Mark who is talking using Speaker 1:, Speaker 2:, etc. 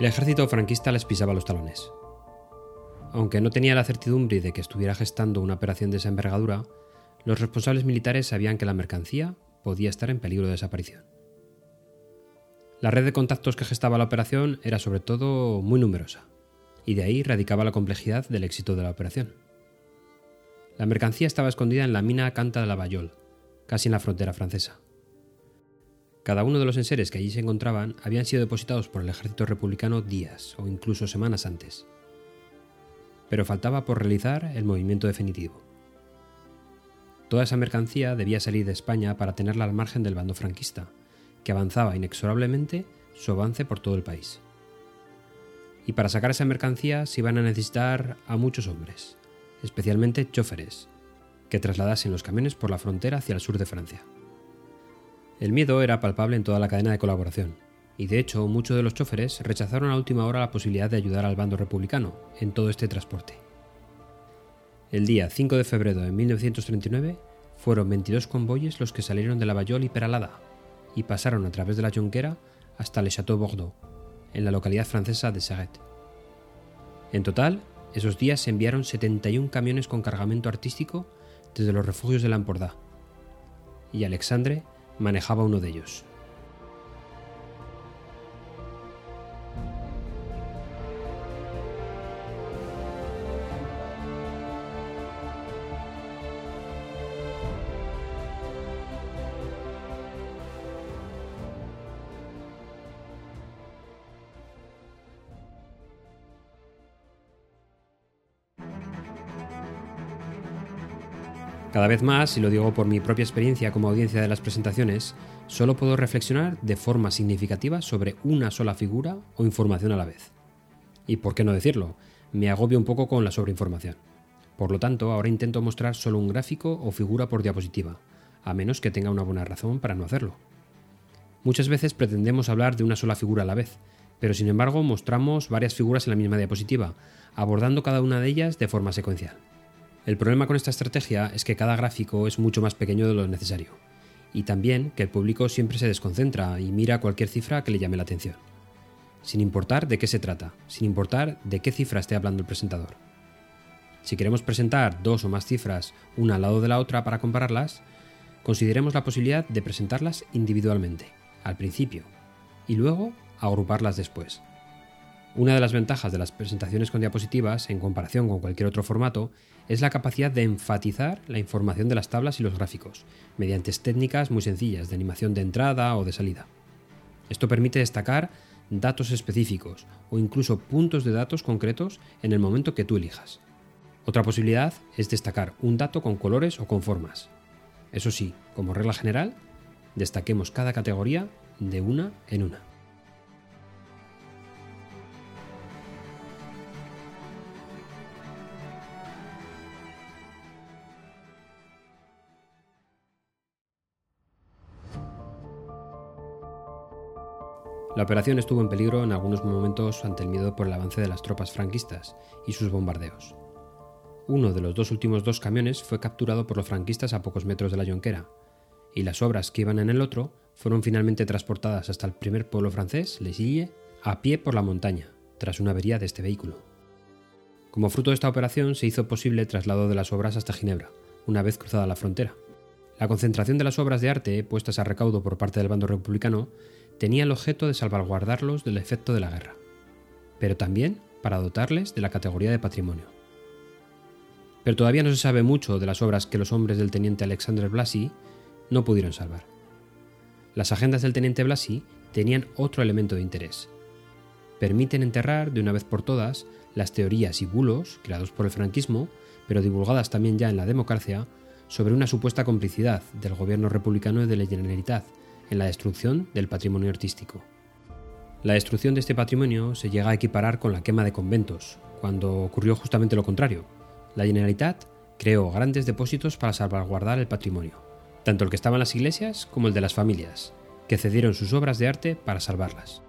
Speaker 1: El ejército franquista les pisaba los talones. Aunque no tenía la certidumbre de que estuviera gestando una operación de esa envergadura, los responsables militares sabían que la mercancía podía estar en peligro de desaparición. La red de contactos que gestaba la operación era sobre todo muy numerosa, y de ahí radicaba la complejidad del éxito de la operación. La mercancía estaba escondida en la mina Canta de la Bayol, casi en la frontera francesa. Cada uno de los enseres que allí se encontraban habían sido depositados por el ejército republicano días o incluso semanas antes. Pero faltaba por realizar el movimiento definitivo. Toda esa mercancía debía salir de España para tenerla al margen del bando franquista, que avanzaba inexorablemente su avance por todo el país. Y para sacar esa mercancía se iban a necesitar a muchos hombres, especialmente choferes, que trasladasen los camiones por la frontera hacia el sur de Francia. El miedo era palpable en toda la cadena de colaboración, y de hecho muchos de los choferes rechazaron a última hora la posibilidad de ayudar al bando republicano en todo este transporte. El día 5 de febrero de 1939 fueron 22 convoyes los que salieron de la Bayol y Peralada y pasaron a través de la Jonquera hasta Le Château Bordeaux, en la localidad francesa de Saget. En total, esos días se enviaron 71 camiones con cargamento artístico desde los refugios de Lampordá, y Alexandre manejaba uno de ellos. Cada vez más, y lo digo por mi propia experiencia como audiencia de las presentaciones, solo puedo reflexionar de forma significativa sobre una sola figura o información a la vez. Y por qué no decirlo, me agobio un poco con la sobreinformación. Por lo tanto, ahora intento mostrar solo un gráfico o figura por diapositiva, a menos que tenga una buena razón para no hacerlo. Muchas veces pretendemos hablar de una sola figura a la vez, pero sin embargo mostramos varias figuras en la misma diapositiva, abordando cada una de ellas de forma secuencial. El problema con esta estrategia es que cada gráfico es mucho más pequeño de lo necesario, y también que el público siempre se desconcentra y mira cualquier cifra que le llame la atención, sin importar de qué se trata, sin importar de qué cifra esté hablando el presentador. Si queremos presentar dos o más cifras una al lado de la otra para compararlas, consideremos la posibilidad de presentarlas individualmente, al principio, y luego agruparlas después. Una de las ventajas de las presentaciones con diapositivas, en comparación con cualquier otro formato, es la capacidad de enfatizar la información de las tablas y los gráficos, mediante técnicas muy sencillas de animación de entrada o de salida. Esto permite destacar datos específicos o incluso puntos de datos concretos en el momento que tú elijas. Otra posibilidad es destacar un dato con colores o con formas. Eso sí, como regla general, destaquemos cada categoría de una en una. La operación estuvo en peligro en algunos momentos ante el miedo por el avance de las tropas franquistas y sus bombardeos. Uno de los dos últimos dos camiones fue capturado por los franquistas a pocos metros de la Jonquera, y las obras que iban en el otro fueron finalmente transportadas hasta el primer pueblo francés, Les Illes, a pie por la montaña, tras una avería de este vehículo. Como fruto de esta operación se hizo posible el traslado de las obras hasta Ginebra, una vez cruzada la frontera. La concentración de las obras de arte puestas a recaudo por parte del bando republicano tenía el objeto de salvaguardarlos del efecto de la guerra, pero también para dotarles de la categoría de patrimonio. Pero todavía no se sabe mucho de las obras que los hombres del teniente Alexander Blasi no pudieron salvar. Las agendas del teniente Blasi tenían otro elemento de interés. Permiten enterrar de una vez por todas las teorías y bulos creados por el franquismo, pero divulgadas también ya en la democracia, sobre una supuesta complicidad del gobierno republicano y de la Generalitat en la destrucción del patrimonio artístico. La destrucción de este patrimonio se llega a equiparar con la quema de conventos, cuando ocurrió justamente lo contrario. La Generalitat creó grandes depósitos para salvaguardar el patrimonio, tanto el que estaba en las iglesias como el de las familias, que cedieron sus obras de arte para salvarlas.